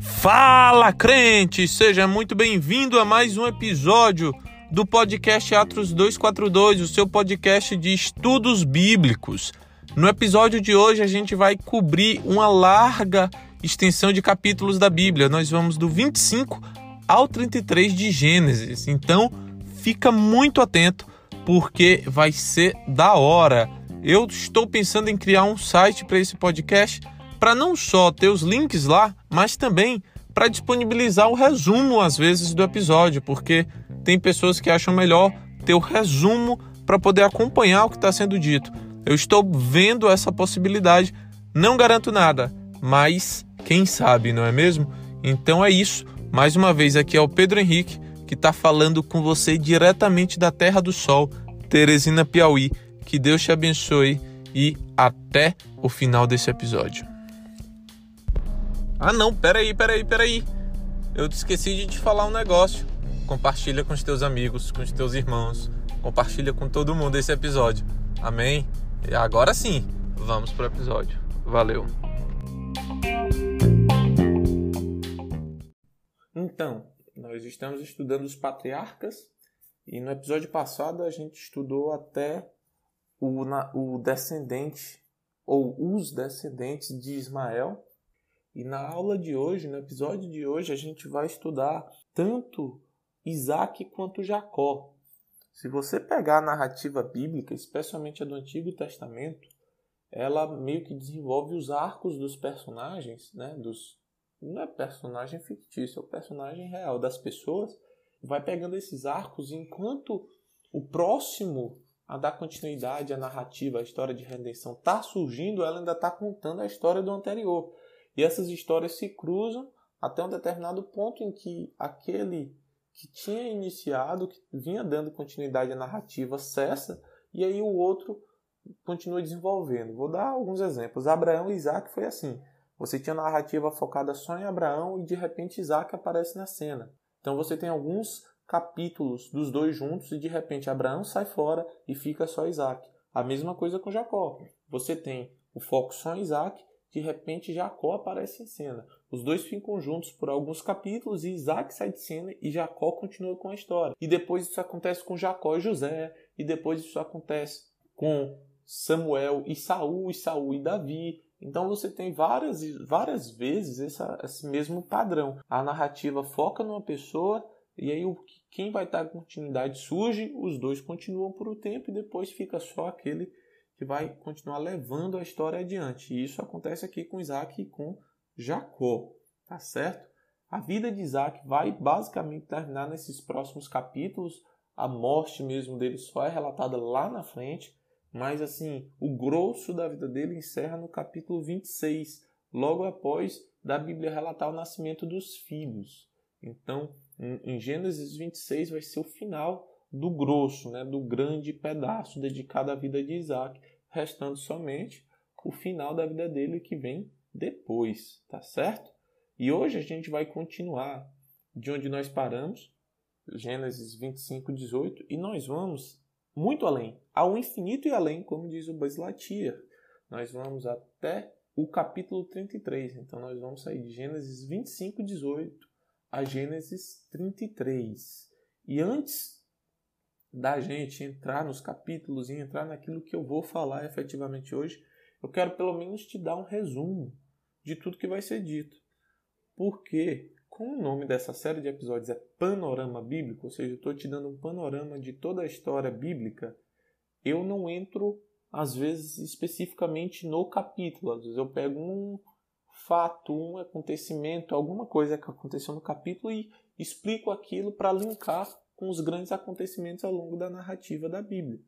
Fala, crente! Seja muito bem-vindo a mais um episódio do podcast Atos 242, o seu podcast de estudos bíblicos. No episódio de hoje a gente vai cobrir uma larga extensão de capítulos da Bíblia. Nós vamos do 25 ao 33 de Gênesis. Então, fica muito atento porque vai ser da hora. Eu estou pensando em criar um site para esse podcast para não só ter os links lá, mas também para disponibilizar o resumo às vezes do episódio, porque tem pessoas que acham melhor ter o resumo para poder acompanhar o que está sendo dito. Eu estou vendo essa possibilidade, não garanto nada, mas quem sabe, não é mesmo? Então é isso. Mais uma vez aqui é o Pedro Henrique que está falando com você diretamente da Terra do Sol, Teresina, Piauí. Que Deus te abençoe e até o final desse episódio. Ah não, peraí, peraí, peraí. Eu esqueci de te falar um negócio. Compartilha com os teus amigos, com os teus irmãos. Compartilha com todo mundo esse episódio. Amém? E agora sim, vamos pro episódio. Valeu. Então, nós estamos estudando os patriarcas e no episódio passado a gente estudou até o, o descendente ou os descendentes de Ismael e na aula de hoje, no episódio de hoje, a gente vai estudar tanto Isaac quanto Jacó. Se você pegar a narrativa bíblica, especialmente a do Antigo Testamento, ela meio que desenvolve os arcos dos personagens, né? Dos, não é personagem fictício, é o personagem real das pessoas. Vai pegando esses arcos enquanto o próximo a dar continuidade à narrativa, à história de redenção está surgindo, ela ainda está contando a história do anterior. E essas histórias se cruzam até um determinado ponto em que aquele que tinha iniciado, que vinha dando continuidade à narrativa, cessa e aí o outro continua desenvolvendo. Vou dar alguns exemplos. Abraão e Isaac foi assim. Você tinha narrativa focada só em Abraão e de repente Isaac aparece na cena. Então você tem alguns capítulos dos dois juntos e de repente Abraão sai fora e fica só Isaac. A mesma coisa com Jacó. Você tem o foco só em Isaac de repente Jacó aparece em cena. Os dois ficam juntos por alguns capítulos e Isaac sai de cena e Jacó continua com a história. E depois isso acontece com Jacó e José, e depois isso acontece com Samuel e Saul, e Saul e Davi. Então você tem várias, várias vezes essa, esse mesmo padrão. A narrativa foca numa pessoa e aí quem vai dar continuidade surge, os dois continuam por um tempo e depois fica só aquele que vai continuar levando a história adiante. E isso acontece aqui com Isaac e com Jacó, tá certo? A vida de Isaac vai basicamente terminar nesses próximos capítulos. A morte mesmo dele só é relatada lá na frente, mas assim, o grosso da vida dele encerra no capítulo 26, logo após da Bíblia relatar o nascimento dos filhos. Então, em Gênesis 26 vai ser o final do grosso, né, do grande pedaço dedicado à vida de Isaac restando somente o final da vida dele que vem depois, tá certo? E hoje a gente vai continuar de onde nós paramos, Gênesis 25, 18, e nós vamos muito além, ao infinito e além, como diz o Buzz. Nós vamos até o capítulo 33. Então nós vamos sair de Gênesis 25, 18 a Gênesis 33. E antes da gente entrar nos capítulos e entrar naquilo que eu vou falar efetivamente hoje, eu quero pelo menos te dar um resumo de tudo que vai ser dito. Porque, como o nome dessa série de episódios é Panorama Bíblico, ou seja, eu estou te dando um panorama de toda a história bíblica, eu não entro, às vezes, especificamente no capítulo. Às vezes eu pego um fato, um acontecimento, alguma coisa que aconteceu no capítulo e explico aquilo para linkar com os grandes acontecimentos ao longo da narrativa da Bíblia.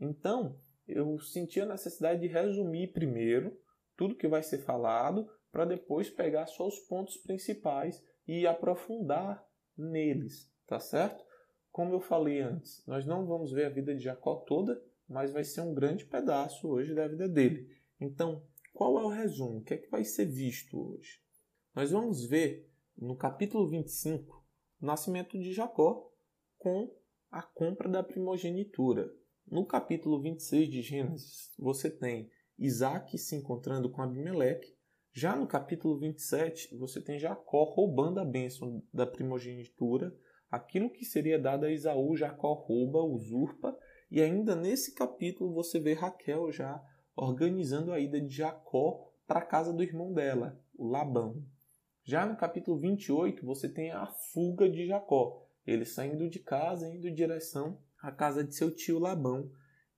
Então, eu senti a necessidade de resumir primeiro tudo que vai ser falado, para depois pegar só os pontos principais e aprofundar neles, tá certo? Como eu falei antes, nós não vamos ver a vida de Jacó toda, mas vai ser um grande pedaço hoje da vida dele. Então, qual é o resumo? O que é que vai ser visto hoje? Nós vamos ver no capítulo 25 o nascimento de Jacó com a compra da primogenitura. No capítulo 26 de Gênesis, você tem Isaac se encontrando com Abimeleque. Já no capítulo 27, você tem Jacó roubando a bênção da primogenitura, aquilo que seria dado a Isaú, Jacó rouba, usurpa, e ainda nesse capítulo você vê Raquel já organizando a ida de Jacó para a casa do irmão dela, o Labão. Já no capítulo 28, você tem a fuga de Jacó, ele saindo de casa, indo em direção à casa de seu tio Labão.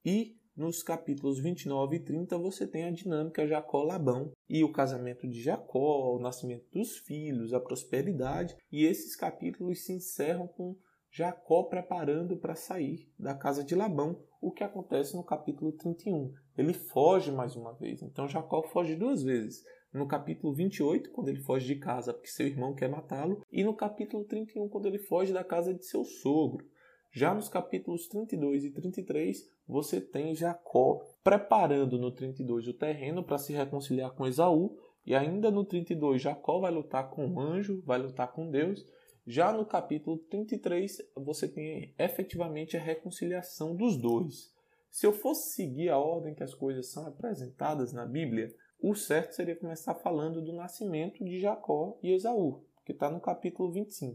E nos capítulos 29 e 30 você tem a dinâmica Jacó-Labão e o casamento de Jacó, o nascimento dos filhos, a prosperidade. E esses capítulos se encerram com Jacó preparando para sair da casa de Labão, o que acontece no capítulo 31. Ele foge mais uma vez. Então Jacó foge duas vezes no capítulo 28, quando ele foge de casa porque seu irmão quer matá-lo, e no capítulo 31, quando ele foge da casa de seu sogro. Já nos capítulos 32 e 33, você tem Jacó preparando no 32 o terreno para se reconciliar com Esaú, e ainda no 32 Jacó vai lutar com o anjo, vai lutar com Deus. Já no capítulo 33, você tem efetivamente a reconciliação dos dois. Se eu fosse seguir a ordem que as coisas são apresentadas na Bíblia, o certo seria começar falando do nascimento de Jacó e Esaú, que está no capítulo 25.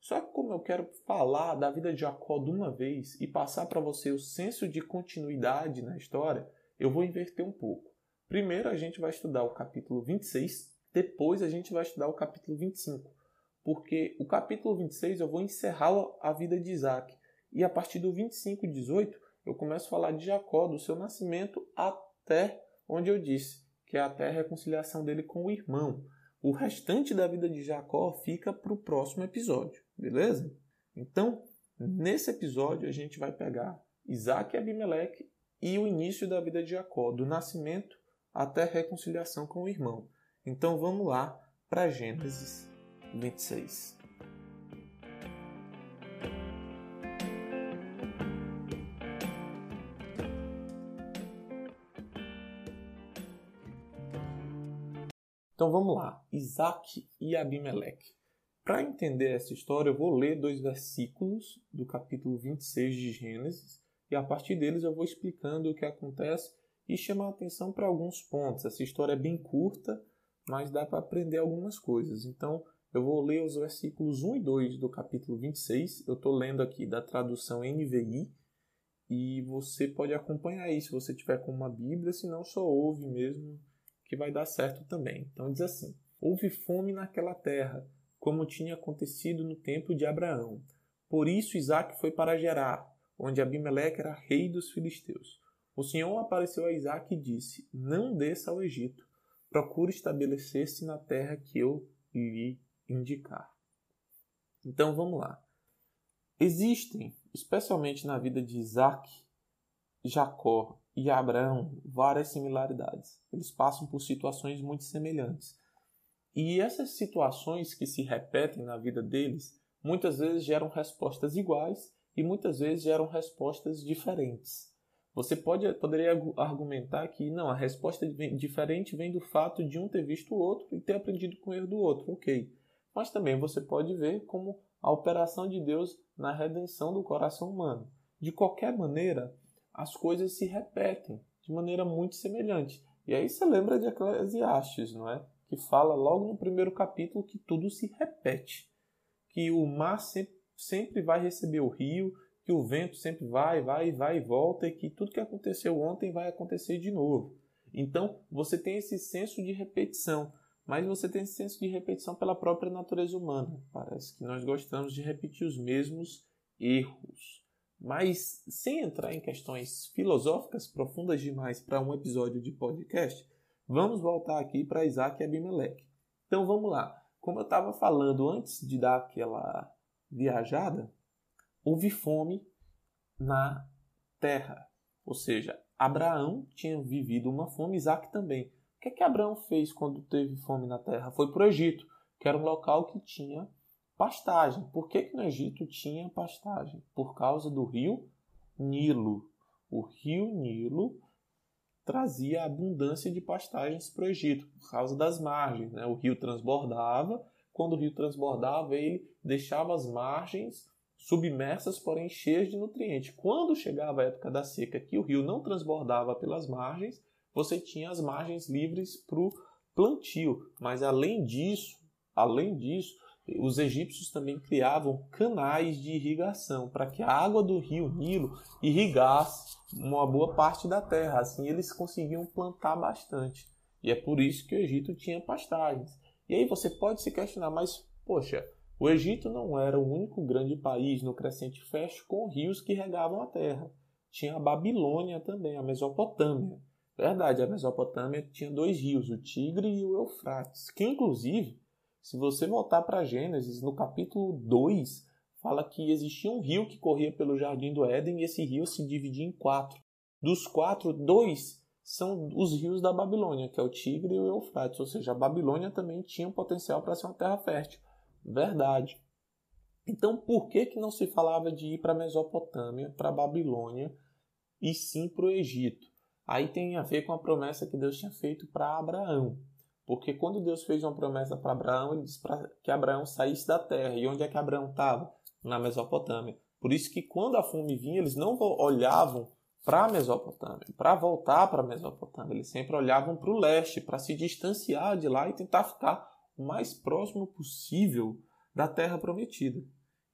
Só que como eu quero falar da vida de Jacó de uma vez e passar para você o senso de continuidade na história, eu vou inverter um pouco. Primeiro a gente vai estudar o capítulo 26, depois a gente vai estudar o capítulo 25. Porque o capítulo 26 eu vou encerrar a vida de Isaac. E a partir do 25 e 18 eu começo a falar de Jacó, do seu nascimento até onde eu disse que é até a reconciliação dele com o irmão. O restante da vida de Jacó fica para o próximo episódio, beleza? Então, nesse episódio, a gente vai pegar Isaac e Abimeleque e o início da vida de Jacó, do nascimento até a reconciliação com o irmão. Então, vamos lá para Gênesis 26. Então vamos lá, Isaac e Abimeleque. Para entender essa história, eu vou ler dois versículos do capítulo 26 de Gênesis e a partir deles eu vou explicando o que acontece e chamar a atenção para alguns pontos. Essa história é bem curta, mas dá para aprender algumas coisas. Então eu vou ler os versículos 1 e 2 do capítulo 26. Eu estou lendo aqui da tradução NVI e você pode acompanhar aí se você tiver com uma Bíblia, se não só ouve mesmo que vai dar certo também. Então diz assim: Houve fome naquela terra, como tinha acontecido no tempo de Abraão. Por isso Isaac foi para Gerar, onde Abimeleque era rei dos filisteus. O Senhor apareceu a Isaac e disse: Não desça ao Egito, procure estabelecer-se na terra que eu lhe indicar. Então vamos lá. Existem, especialmente na vida de Isaac, Jacó e Abraão várias similaridades. Eles passam por situações muito semelhantes. E essas situações que se repetem na vida deles muitas vezes geram respostas iguais e muitas vezes geram respostas diferentes. Você pode, poderia argumentar que não, a resposta diferente vem do fato de um ter visto o outro e ter aprendido com o erro do outro, ok. Mas também você pode ver como a operação de Deus na redenção do coração humano. De qualquer maneira, as coisas se repetem de maneira muito semelhante. E aí você lembra de Eclesiastes, não é? Que fala logo no primeiro capítulo que tudo se repete. Que o mar sempre, vai receber o rio, que o vento sempre vai, vai, vai e volta, e que tudo que aconteceu ontem vai acontecer de novo. Então, você tem esse senso de repetição, mas você tem esse senso de repetição pela própria natureza humana. Parece que nós gostamos de repetir os mesmos erros. Mas sem entrar em questões filosóficas profundas demais para um episódio de podcast, vamos voltar aqui para Isaac e Abimeleque. Então vamos lá. Como eu estava falando antes de dar aquela viajada, houve fome na terra. Ou seja, Abraão tinha vivido uma fome, Isaac também. Que, que Abraão fez quando teve fome na terra? Foi para o Egito, que era um local que tinha Pastagem. Por que, que no Egito tinha pastagem? Por causa do rio Nilo. O rio Nilo trazia abundância de pastagens para o Egito, por causa das margens. Né? O rio transbordava, quando o rio transbordava, ele deixava as margens submersas, porém cheias de nutrientes. Quando chegava a época da seca, que o rio não transbordava pelas margens, você tinha as margens livres para o plantio. Mas além disso, além disso, os egípcios também criavam canais de irrigação para que a água do rio Nilo irrigasse uma boa parte da terra. Assim eles conseguiam plantar bastante. E é por isso que o Egito tinha pastagens. E aí você pode se questionar, mas poxa, o Egito não era o único grande país no crescente fecho com rios que regavam a terra. Tinha a Babilônia também, a Mesopotâmia. Verdade, a Mesopotâmia tinha dois rios, o Tigre e o Eufrates, que inclusive, se você voltar para Gênesis, no capítulo 2, fala que existia um rio que corria pelo jardim do Éden e esse rio se dividia em quatro. Dos quatro, dois são os rios da Babilônia, que é o Tigre e o Eufrates, ou seja, a Babilônia também tinha um potencial para ser uma terra fértil. Verdade. Então, por que, que não se falava de ir para a Mesopotâmia, para a Babilônia, e sim para o Egito? Aí tem a ver com a promessa que Deus tinha feito para Abraão. Porque quando Deus fez uma promessa para Abraão, ele disse para que Abraão saísse da terra. E onde é que Abraão estava? Na Mesopotâmia. Por isso que quando a fome vinha, eles não olhavam para a Mesopotâmia, para voltar para a Mesopotâmia. Eles sempre olhavam para o leste, para se distanciar de lá e tentar ficar o mais próximo possível da terra prometida.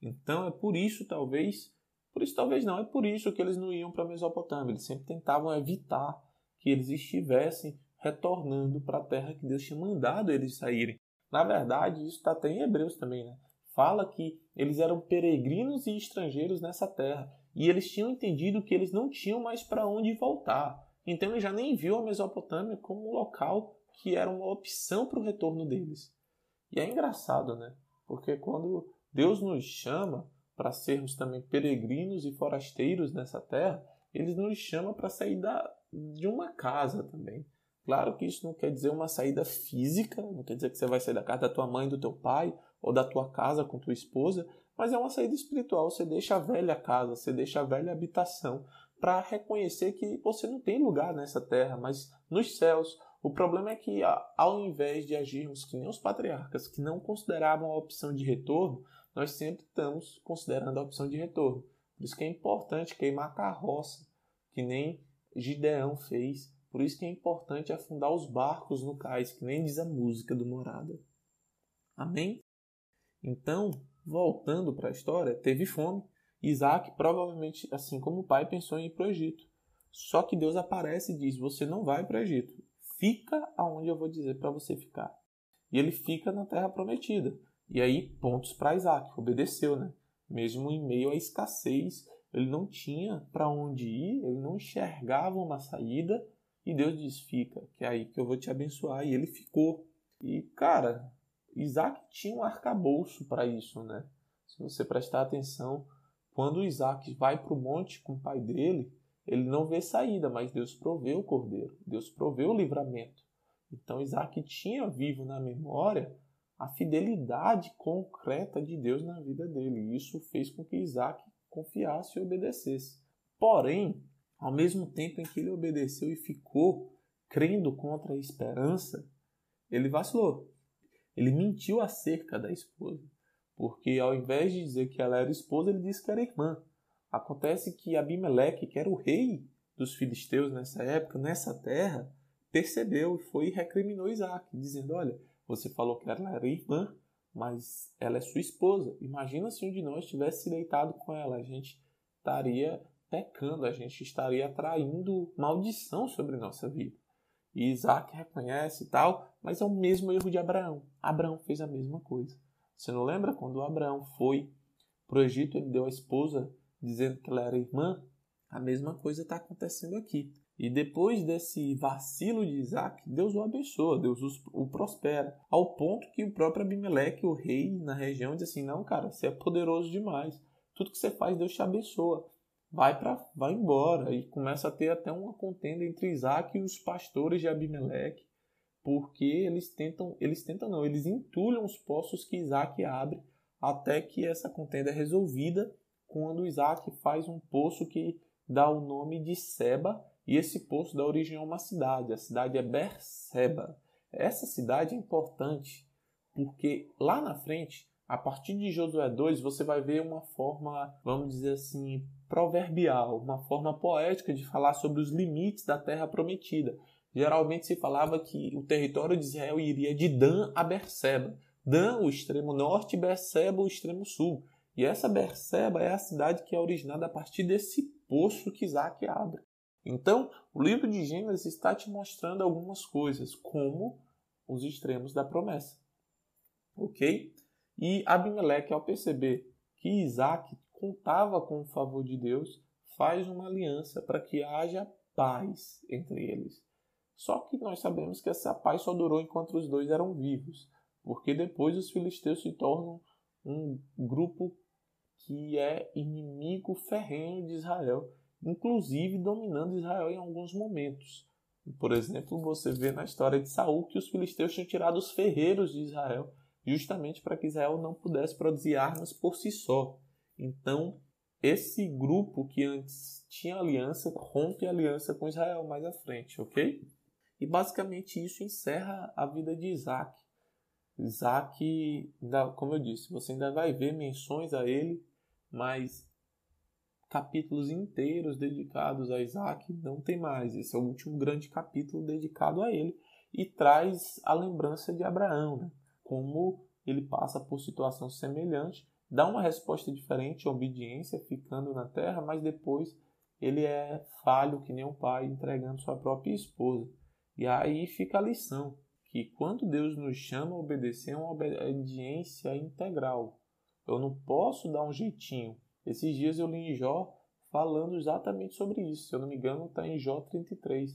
Então é por isso, talvez, por isso talvez não, é por isso que eles não iam para a Mesopotâmia. Eles sempre tentavam evitar que eles estivessem retornando para a terra que Deus tinha mandado eles saírem. Na verdade, isso está até em Hebreus também, né? Fala que eles eram peregrinos e estrangeiros nessa terra e eles tinham entendido que eles não tinham mais para onde voltar. Então ele já nem viu a Mesopotâmia como um local que era uma opção para o retorno deles. E é engraçado, né? Porque quando Deus nos chama para sermos também peregrinos e forasteiros nessa terra, ele nos chama para sair da, de uma casa também. Claro que isso não quer dizer uma saída física, não quer dizer que você vai sair da casa da tua mãe, do teu pai, ou da tua casa com tua esposa, mas é uma saída espiritual. Você deixa a velha casa, você deixa a velha habitação para reconhecer que você não tem lugar nessa terra, mas nos céus. O problema é que, ao invés de agirmos que nem os patriarcas, que não consideravam a opção de retorno, nós sempre estamos considerando a opção de retorno. Por isso que é importante queimar carroça, que nem Gideão fez. Por isso que é importante afundar os barcos no cais, que nem diz a música do Morada. Amém? Então, voltando para a história, teve fome. Isaac, provavelmente, assim como o pai, pensou em ir para o Egito. Só que Deus aparece e diz: Você não vai para o Egito. Fica aonde eu vou dizer para você ficar. E ele fica na terra prometida. E aí, pontos para Isaac. Obedeceu, né? Mesmo em meio à escassez, ele não tinha para onde ir, ele não enxergava uma saída. E Deus diz: Fica, que é aí que eu vou te abençoar. E ele ficou. E, cara, Isaac tinha um arcabouço para isso, né? Se você prestar atenção, quando Isaac vai para o monte com o pai dele, ele não vê saída, mas Deus proveu o cordeiro, Deus proveu o livramento. Então Isaac tinha vivo na memória a fidelidade concreta de Deus na vida dele. E isso fez com que Isaac confiasse e obedecesse. Porém, ao mesmo tempo em que ele obedeceu e ficou crendo contra a esperança, ele vacilou. Ele mentiu acerca da esposa, porque ao invés de dizer que ela era esposa, ele disse que era irmã. Acontece que Abimeleque, que era o rei dos filisteus nessa época, nessa terra, percebeu e foi e recriminou Isaac, dizendo: Olha, você falou que ela era irmã, mas ela é sua esposa. Imagina se um de nós tivesse se deitado com ela, a gente estaria pecando, a gente estaria atraindo maldição sobre nossa vida. E Isaac reconhece e tal, mas é o mesmo erro de Abraão. Abraão fez a mesma coisa. Você não lembra quando Abraão foi para o Egito, ele deu a esposa dizendo que ela era irmã? A mesma coisa está acontecendo aqui. E depois desse vacilo de Isaac, Deus o abençoa, Deus o prospera. Ao ponto que o próprio Abimeleque, o rei na região, diz assim: Não, cara, você é poderoso demais. Tudo que você faz, Deus te abençoa vai para vai embora e começa a ter até uma contenda entre Isaac e os pastores de Abimeleque, porque eles tentam, eles tentam não, eles entulham os poços que Isaac abre até que essa contenda é resolvida quando Isaac faz um poço que dá o nome de Seba e esse poço dá origem a uma cidade, a cidade é Berseba. Essa cidade é importante porque lá na frente a partir de Josué 2, você vai ver uma forma, vamos dizer assim, proverbial, uma forma poética de falar sobre os limites da terra prometida. geralmente se falava que o território de Israel iria de Dan a Berseba. Dan, o extremo norte, e Berseba, o extremo sul. E essa Berseba é a cidade que é originada a partir desse poço que Isaac abre. Então, o livro de Gênesis está te mostrando algumas coisas, como os extremos da promessa. Ok? E Abimeleque, ao perceber que Isaac contava com o favor de Deus, faz uma aliança para que haja paz entre eles. Só que nós sabemos que essa paz só durou enquanto os dois eram vivos, porque depois os filisteus se tornam um grupo que é inimigo ferrenho de Israel, inclusive dominando Israel em alguns momentos. Por exemplo, você vê na história de Saul que os filisteus tinham tirado os ferreiros de Israel, justamente para que Israel não pudesse produzir armas por si só. Então, esse grupo que antes tinha aliança rompe aliança com Israel mais à frente, ok? E basicamente isso encerra a vida de Isaac. Isaac, como eu disse, você ainda vai ver menções a ele, mas capítulos inteiros dedicados a Isaac não tem mais. Esse é o último grande capítulo dedicado a ele e traz a lembrança de Abraão, né? como ele passa por situação semelhante, dá uma resposta diferente, obediência, ficando na terra, mas depois ele é falho que nem um pai entregando sua própria esposa. E aí fica a lição, que quando Deus nos chama a obedecer, é uma obediência integral. Eu não posso dar um jeitinho. Esses dias eu li em Jó falando exatamente sobre isso. Se eu não me engano, está em Jó 33,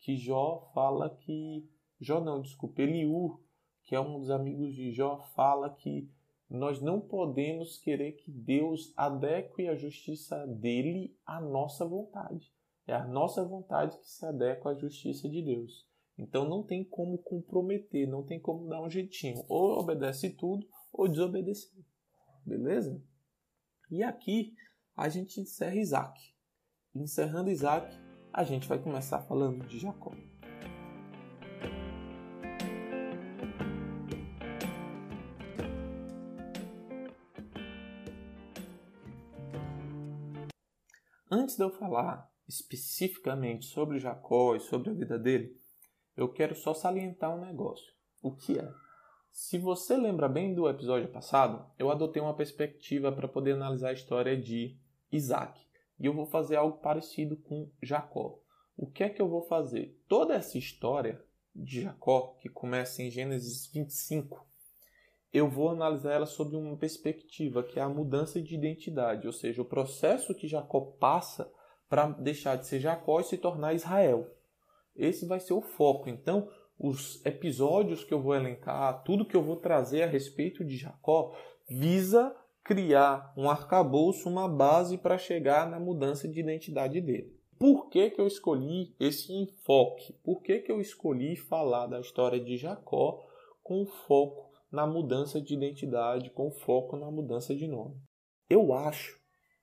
que Jó fala que. Jó não, desculpa, Eliú, que é um dos amigos de Jó, fala que nós não podemos querer que Deus adeque a justiça dele à nossa vontade. É a nossa vontade que se adequa à justiça de Deus. Então não tem como comprometer, não tem como dar um jeitinho. Ou obedece tudo ou desobedece. Beleza? E aqui a gente encerra Isaac. Encerrando Isaac, a gente vai começar falando de Jacó. Antes de eu falar especificamente sobre Jacó e sobre a vida dele, eu quero só salientar um negócio. O que é? Se você lembra bem do episódio passado, eu adotei uma perspectiva para poder analisar a história de Isaac. E eu vou fazer algo parecido com Jacó. O que é que eu vou fazer? Toda essa história de Jacó, que começa em Gênesis 25, eu vou analisar ela sob uma perspectiva que é a mudança de identidade, ou seja, o processo que Jacó passa para deixar de ser Jacó e se tornar Israel. Esse vai ser o foco. Então, os episódios que eu vou elencar, tudo que eu vou trazer a respeito de Jacó, visa criar um arcabouço, uma base para chegar na mudança de identidade dele. Por que, que eu escolhi esse enfoque? Por que, que eu escolhi falar da história de Jacó com foco na mudança de identidade, com foco na mudança de nome. Eu acho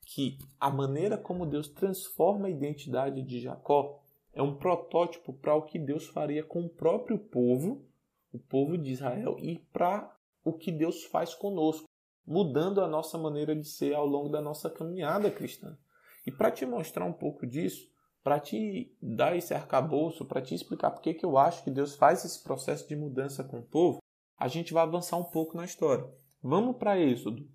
que a maneira como Deus transforma a identidade de Jacó é um protótipo para o que Deus faria com o próprio povo, o povo de Israel, e para o que Deus faz conosco, mudando a nossa maneira de ser ao longo da nossa caminhada cristã. E para te mostrar um pouco disso, para te dar esse arcabouço, para te explicar por que eu acho que Deus faz esse processo de mudança com o povo, a gente vai avançar um pouco na história. Vamos para Êxodo.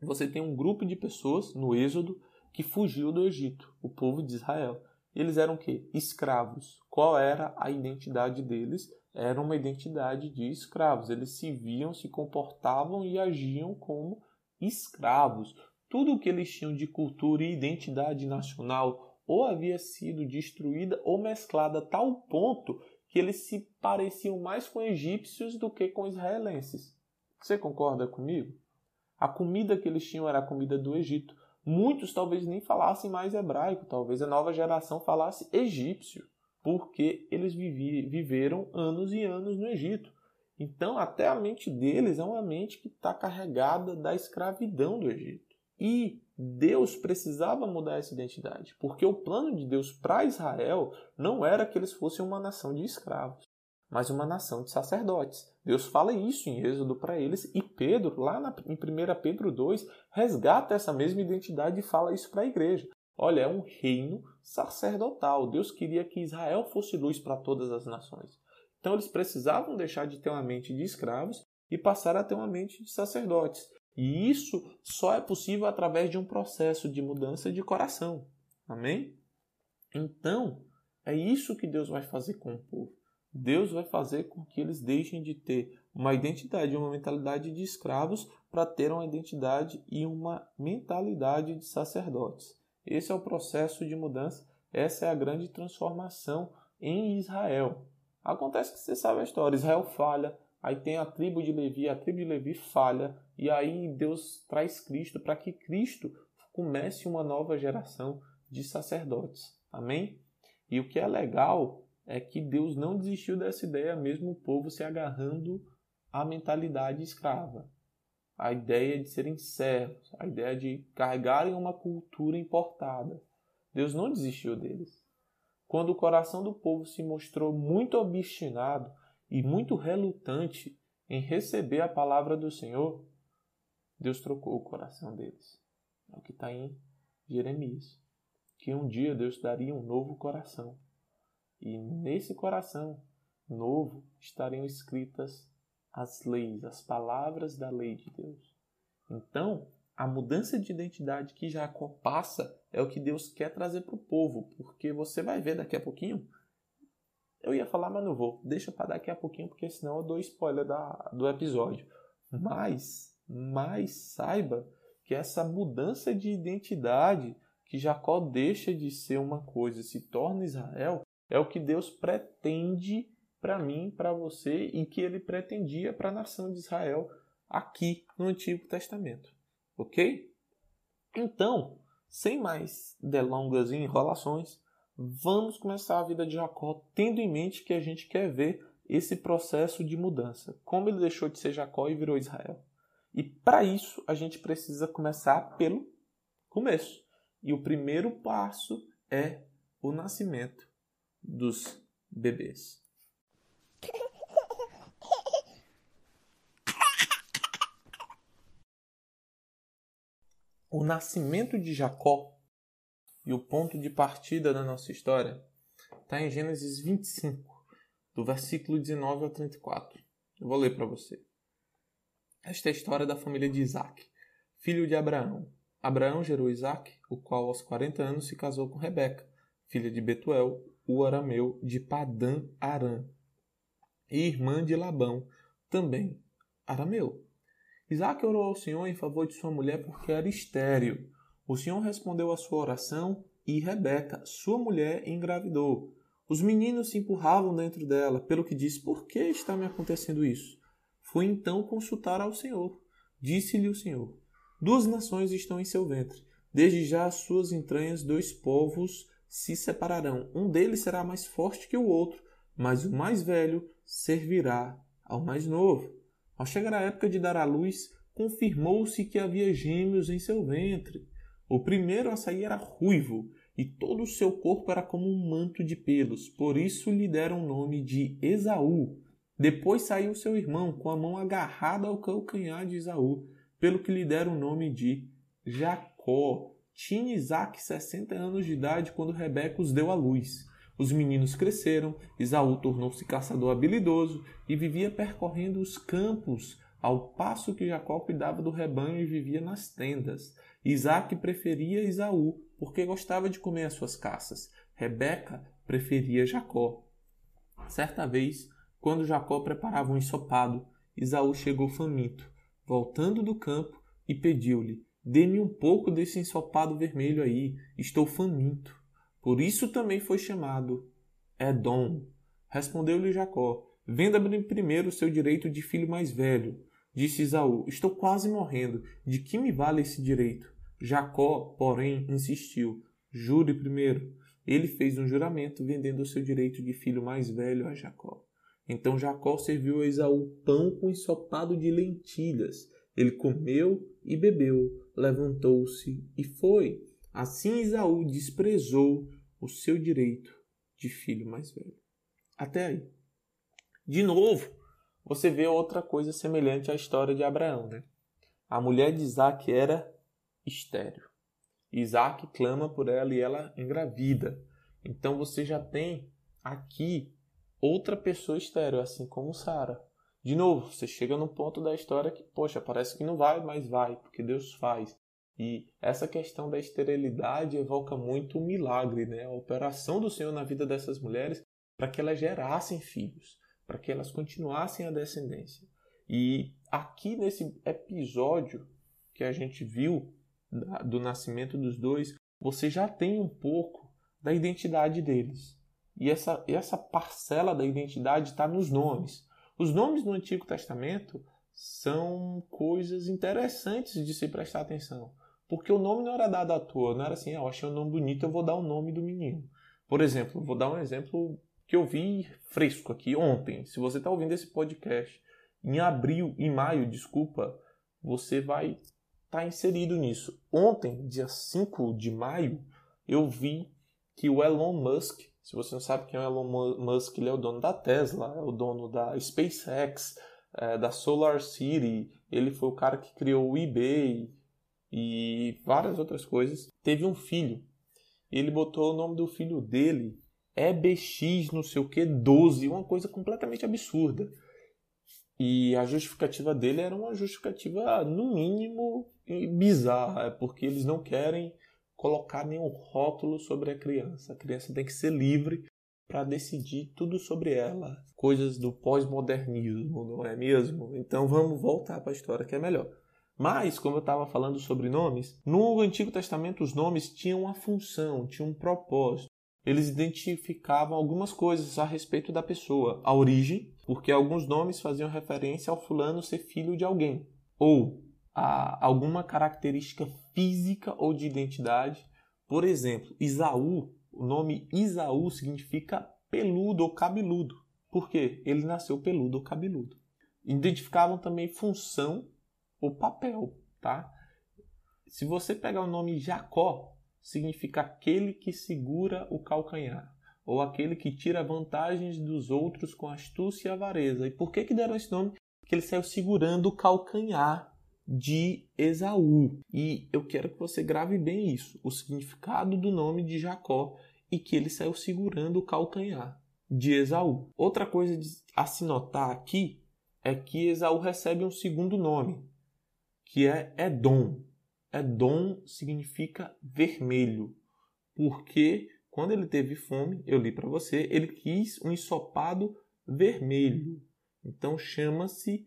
Você tem um grupo de pessoas no Êxodo que fugiu do Egito, o povo de Israel. Eles eram o quê? Escravos. Qual era a identidade deles? Era uma identidade de escravos. Eles se viam, se comportavam e agiam como escravos. Tudo o que eles tinham de cultura e identidade nacional ou havia sido destruída ou mesclada a tal ponto que eles se pareciam mais com egípcios do que com israelenses. Você concorda comigo? A comida que eles tinham era a comida do Egito. Muitos talvez nem falassem mais hebraico, talvez a nova geração falasse egípcio, porque eles viveram anos e anos no Egito. Então, até a mente deles é uma mente que está carregada da escravidão do Egito. E Deus precisava mudar essa identidade, porque o plano de Deus para Israel não era que eles fossem uma nação de escravos, mas uma nação de sacerdotes. Deus fala isso em Êxodo para eles e Pedro, lá na, em 1 Pedro 2, resgata essa mesma identidade e fala isso para a igreja. Olha, é um reino sacerdotal. Deus queria que Israel fosse luz para todas as nações. Então eles precisavam deixar de ter uma mente de escravos e passar a ter uma mente de sacerdotes. E isso só é possível através de um processo de mudança de coração. Amém? Então, é isso que Deus vai fazer com o povo. Deus vai fazer com que eles deixem de ter uma identidade, uma mentalidade de escravos para ter uma identidade e uma mentalidade de sacerdotes. Esse é o processo de mudança, essa é a grande transformação em Israel. Acontece que você sabe a história: Israel falha, aí tem a tribo de Levi, a tribo de Levi falha, e aí Deus traz Cristo para que Cristo comece uma nova geração de sacerdotes. Amém? E o que é legal é que Deus não desistiu dessa ideia, mesmo o povo se agarrando à mentalidade escrava. A ideia de serem servos, a ideia de carregarem uma cultura importada. Deus não desistiu deles. Quando o coração do povo se mostrou muito obstinado e muito relutante em receber a palavra do Senhor, Deus trocou o coração deles. É o que está em Jeremias. Que um dia Deus daria um novo coração. E nesse coração novo estariam escritas as leis, as palavras da lei de Deus. Então, a mudança de identidade que Jacó passa é o que Deus quer trazer para o povo, porque você vai ver daqui a pouquinho. Eu ia falar, mas não vou. Deixa para daqui a pouquinho, porque senão eu dou spoiler da, do episódio. Mas, mas saiba que essa mudança de identidade, que Jacó deixa de ser uma coisa e se torna Israel, é o que Deus pretende para mim, para você e que ele pretendia para a nação de Israel aqui no Antigo Testamento. Ok? Então, sem mais delongas e enrolações, vamos começar a vida de Jacó tendo em mente que a gente quer ver esse processo de mudança, como ele deixou de ser Jacó e virou Israel. E para isso a gente precisa começar pelo começo. E o primeiro passo é o nascimento dos bebês. O nascimento de Jacó e o ponto de partida da nossa história está em Gênesis 25, do versículo 19 ao 34. Eu vou ler para você. Esta é a história da família de Isaac, filho de Abraão. Abraão gerou Isaac, o qual aos 40 anos se casou com Rebeca, filha de Betuel, o arameu de Padã Arã, e irmã de Labão, também arameu. Isaac orou ao Senhor em favor de sua mulher porque era estéril. O Senhor respondeu à sua oração e Rebeca, sua mulher, engravidou. Os meninos se empurravam dentro dela, pelo que disse: Por que está me acontecendo isso? Foi então consultar ao Senhor. Disse-lhe o Senhor: Duas nações estão em seu ventre. Desde já as suas entranhas dois povos se separarão. Um deles será mais forte que o outro, mas o mais velho servirá ao mais novo. Ao chegar a época de dar à luz, confirmou-se que havia gêmeos em seu ventre. O primeiro a sair era ruivo, e todo o seu corpo era como um manto de pelos, por isso lhe deram o nome de Esaú. Depois saiu seu irmão, com a mão agarrada ao calcanhar de Esaú, pelo que lhe deram o nome de Jacó. Tinha Isaac 60 anos de idade quando Rebeca os deu à luz. Os meninos cresceram, Isaú tornou-se caçador habilidoso e vivia percorrendo os campos, ao passo que Jacó cuidava do rebanho e vivia nas tendas. Isaac preferia Isaú, porque gostava de comer as suas caças. Rebeca preferia Jacó. Certa vez, quando Jacó preparava um ensopado, Isaú chegou faminto, voltando do campo, e pediu-lhe: Dê-me um pouco desse ensopado vermelho aí, estou faminto. Por isso também foi chamado Edom. Respondeu-lhe Jacó: Venda-me primeiro o seu direito de filho mais velho. Disse Isaú: Estou quase morrendo. De que me vale esse direito? Jacó, porém, insistiu: Jure primeiro. Ele fez um juramento vendendo o seu direito de filho mais velho a Jacó. Então Jacó serviu a Esaú pão com ensopado de lentilhas. Ele comeu e bebeu, levantou-se e foi. Assim Esaú desprezou o seu direito de filho mais velho. Até aí. De novo, você vê outra coisa semelhante à história de Abraão, né? A mulher de Isaac era estéreo. Isaac clama por ela e ela engravida. Então você já tem aqui outra pessoa estéreo, assim como Sara. De novo, você chega no ponto da história que, poxa, parece que não vai, mas vai, porque Deus faz. E essa questão da esterilidade evoca muito o milagre, né? a operação do Senhor na vida dessas mulheres para que elas gerassem filhos, para que elas continuassem a descendência. E aqui nesse episódio que a gente viu do nascimento dos dois, você já tem um pouco da identidade deles. E essa, essa parcela da identidade está nos nomes. Os nomes no Antigo Testamento são coisas interessantes de se prestar atenção. Porque o nome não era dado à toa, não era assim, ah, eu achei um nome bonito, eu vou dar o nome do menino. Por exemplo, vou dar um exemplo que eu vi fresco aqui ontem. Se você está ouvindo esse podcast em abril, em maio, desculpa, você vai estar tá inserido nisso. Ontem, dia 5 de maio, eu vi que o Elon Musk, se você não sabe quem é o Elon Musk, ele é o dono da Tesla, é o dono da SpaceX, é, da Solar City, ele foi o cara que criou o eBay, e várias outras coisas. Teve um filho. Ele botou o nome do filho dele EBX, não sei o que, 12, uma coisa completamente absurda. E a justificativa dele era uma justificativa, no mínimo, bizarra, porque eles não querem colocar nenhum rótulo sobre a criança. A criança tem que ser livre para decidir tudo sobre ela. Coisas do pós-modernismo, não é mesmo? Então vamos voltar para a história que é melhor. Mas, como eu estava falando sobre nomes, no Antigo Testamento os nomes tinham uma função, tinham um propósito. Eles identificavam algumas coisas a respeito da pessoa. A origem, porque alguns nomes faziam referência ao fulano ser filho de alguém. Ou a alguma característica física ou de identidade. Por exemplo, Isaú, o nome Isaú significa peludo ou cabeludo. Por quê? Ele nasceu peludo ou cabeludo. Identificavam também função o papel, tá? Se você pegar o nome Jacó, significa aquele que segura o calcanhar, ou aquele que tira vantagens dos outros com astúcia e avareza. E por que que deram esse nome? Porque ele saiu segurando o calcanhar de Esaú. E eu quero que você grave bem isso, o significado do nome de Jacó e que ele saiu segurando o calcanhar de Esaú. Outra coisa a se notar aqui é que Esaú recebe um segundo nome, que é Edom. Edom significa vermelho, porque quando ele teve fome, eu li para você, ele quis um ensopado vermelho. Então chama-se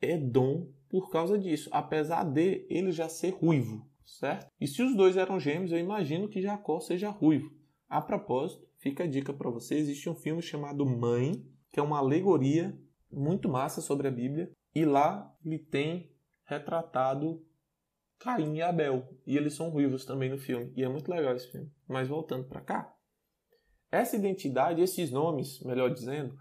Edom por causa disso, apesar de ele já ser ruivo, certo? E se os dois eram gêmeos, eu imagino que Jacó seja ruivo. A propósito, fica a dica para você: existe um filme chamado Mãe, que é uma alegoria muito massa sobre a Bíblia, e lá ele tem retratado Caim e Abel. E eles são ruivos também no filme. E é muito legal esse filme. Mas voltando para cá. Essa identidade, esses nomes, melhor dizendo,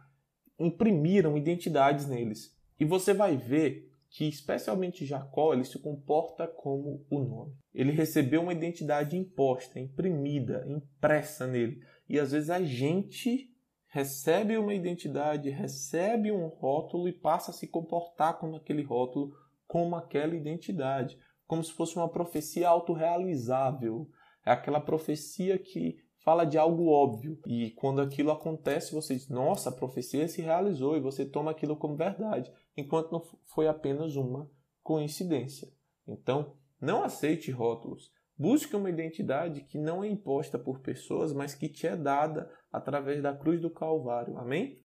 imprimiram identidades neles. E você vai ver que, especialmente Jacó, ele se comporta como o nome. Ele recebeu uma identidade imposta, imprimida, impressa nele. E às vezes a gente recebe uma identidade, recebe um rótulo e passa a se comportar como aquele rótulo como aquela identidade, como se fosse uma profecia autorrealizável. É aquela profecia que fala de algo óbvio e quando aquilo acontece você diz, nossa, a profecia se realizou e você toma aquilo como verdade, enquanto não foi apenas uma coincidência. Então, não aceite rótulos. Busque uma identidade que não é imposta por pessoas, mas que te é dada através da cruz do Calvário. Amém?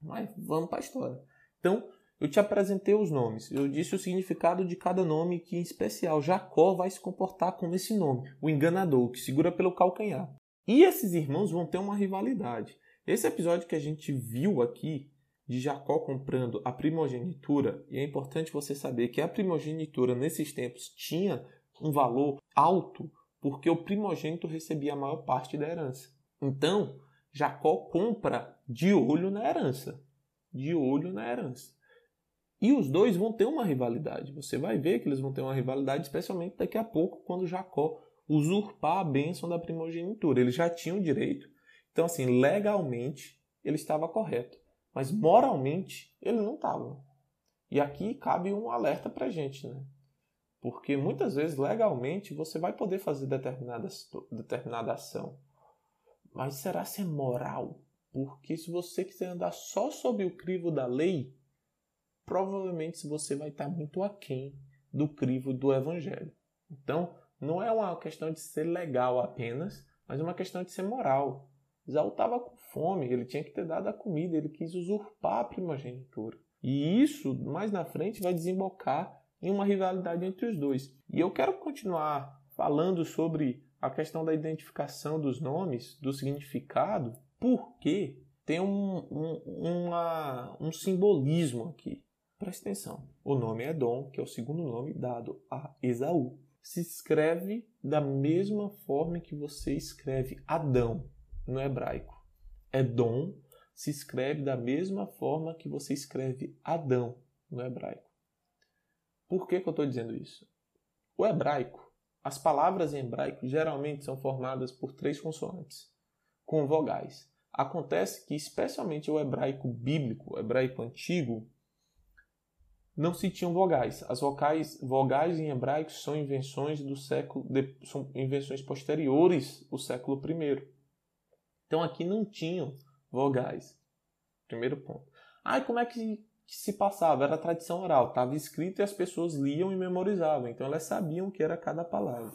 Mas vamos para a história. Então, eu te apresentei os nomes, eu disse o significado de cada nome, que em especial Jacó vai se comportar como esse nome, o enganador, que segura pelo calcanhar. E esses irmãos vão ter uma rivalidade. Esse episódio que a gente viu aqui, de Jacó comprando a primogenitura, e é importante você saber que a primogenitura nesses tempos tinha um valor alto, porque o primogênito recebia a maior parte da herança. Então, Jacó compra de olho na herança. De olho na herança. E os dois vão ter uma rivalidade. Você vai ver que eles vão ter uma rivalidade, especialmente daqui a pouco, quando Jacó usurpar a bênção da primogenitura. Ele já tinha o direito. Então, assim, legalmente ele estava correto. Mas moralmente ele não estava. E aqui cabe um alerta para gente, né? Porque muitas vezes, legalmente, você vai poder fazer determinada, determinada ação. Mas será ser moral? Porque se você quiser andar só sob o crivo da lei, provavelmente você vai estar muito aquém do crivo do evangelho. Então, não é uma questão de ser legal apenas, mas uma questão de ser moral. Isaú estava com fome, ele tinha que ter dado a comida, ele quis usurpar a primogenitura. E isso, mais na frente, vai desembocar em uma rivalidade entre os dois. E eu quero continuar falando sobre a questão da identificação dos nomes, do significado, porque tem um, um, uma, um simbolismo aqui. Presta atenção. O nome é Dom, que é o segundo nome dado a Esaú. Se escreve da mesma forma que você escreve Adão no hebraico. Edom se escreve da mesma forma que você escreve Adão no hebraico. Por que, que eu estou dizendo isso? O hebraico, as palavras em hebraico geralmente são formadas por três consoantes, com vogais. Acontece que, especialmente o hebraico bíblico, o hebraico antigo, não se tinham vogais. As vocais, vogais em hebraico são invenções do século, são invenções posteriores ao século I. Então aqui não tinham vogais. Primeiro ponto. Ah, como é que se passava? Era tradição oral, estava escrito e as pessoas liam e memorizavam, então elas sabiam o que era cada palavra.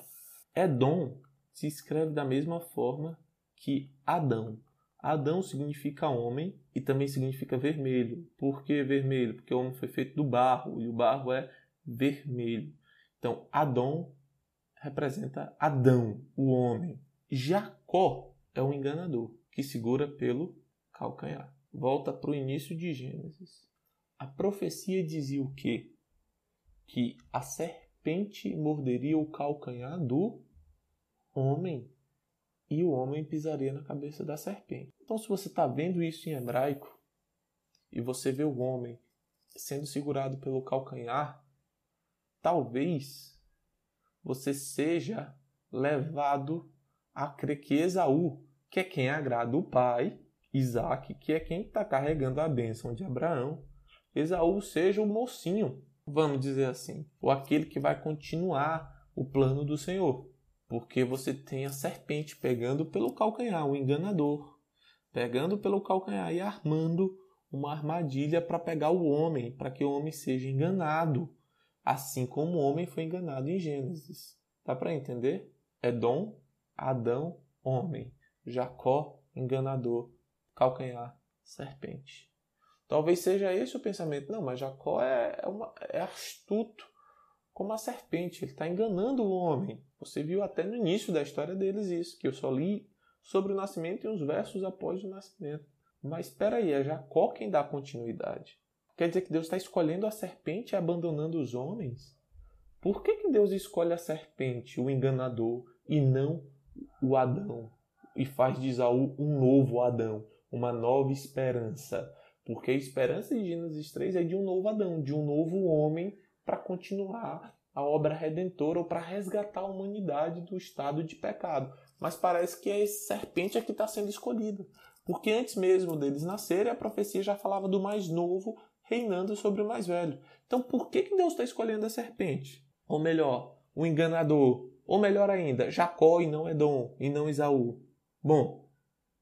Edom se escreve da mesma forma que Adão. Adão significa homem e também significa vermelho. Por que vermelho? Porque o homem foi feito do barro e o barro é vermelho. Então, Adão representa Adão, o homem. Jacó é o enganador que segura pelo calcanhar. Volta para o início de Gênesis. A profecia dizia o quê? Que a serpente morderia o calcanhar do homem e o homem pisaria na cabeça da serpente. Então, se você está vendo isso em hebraico e você vê o homem sendo segurado pelo calcanhar, talvez você seja levado a crer que Esaú que é quem agrada o pai, Isaac, que é quem está carregando a bênção de Abraão, Esaú seja o mocinho, vamos dizer assim, ou aquele que vai continuar o plano do Senhor. Porque você tem a serpente pegando pelo calcanhar, o enganador, pegando pelo calcanhar e armando uma armadilha para pegar o homem, para que o homem seja enganado, assim como o homem foi enganado em Gênesis. Dá para entender? Edom, Adão, homem. Jacó, enganador, calcanhar, serpente. Talvez seja esse o pensamento. Não, mas Jacó é, é, uma, é astuto como a serpente. Ele está enganando o homem. Você viu até no início da história deles isso, que eu só li sobre o nascimento e uns versos após o nascimento. Mas espera aí, é Jacó quem dá continuidade. Quer dizer que Deus está escolhendo a serpente e abandonando os homens? Por que, que Deus escolhe a serpente, o enganador, e não o Adão? E faz de Isaú um novo Adão, uma nova esperança. Porque a esperança de Gênesis 3 é de um novo Adão, de um novo homem para continuar a obra redentora ou para resgatar a humanidade do estado de pecado. Mas parece que é esse serpente é que está sendo escolhido. Porque antes mesmo deles nascerem, a profecia já falava do mais novo reinando sobre o mais velho. Então por que, que Deus está escolhendo a serpente? Ou melhor, o enganador. Ou melhor ainda, Jacó e não Edom, e não Isaú. Bom,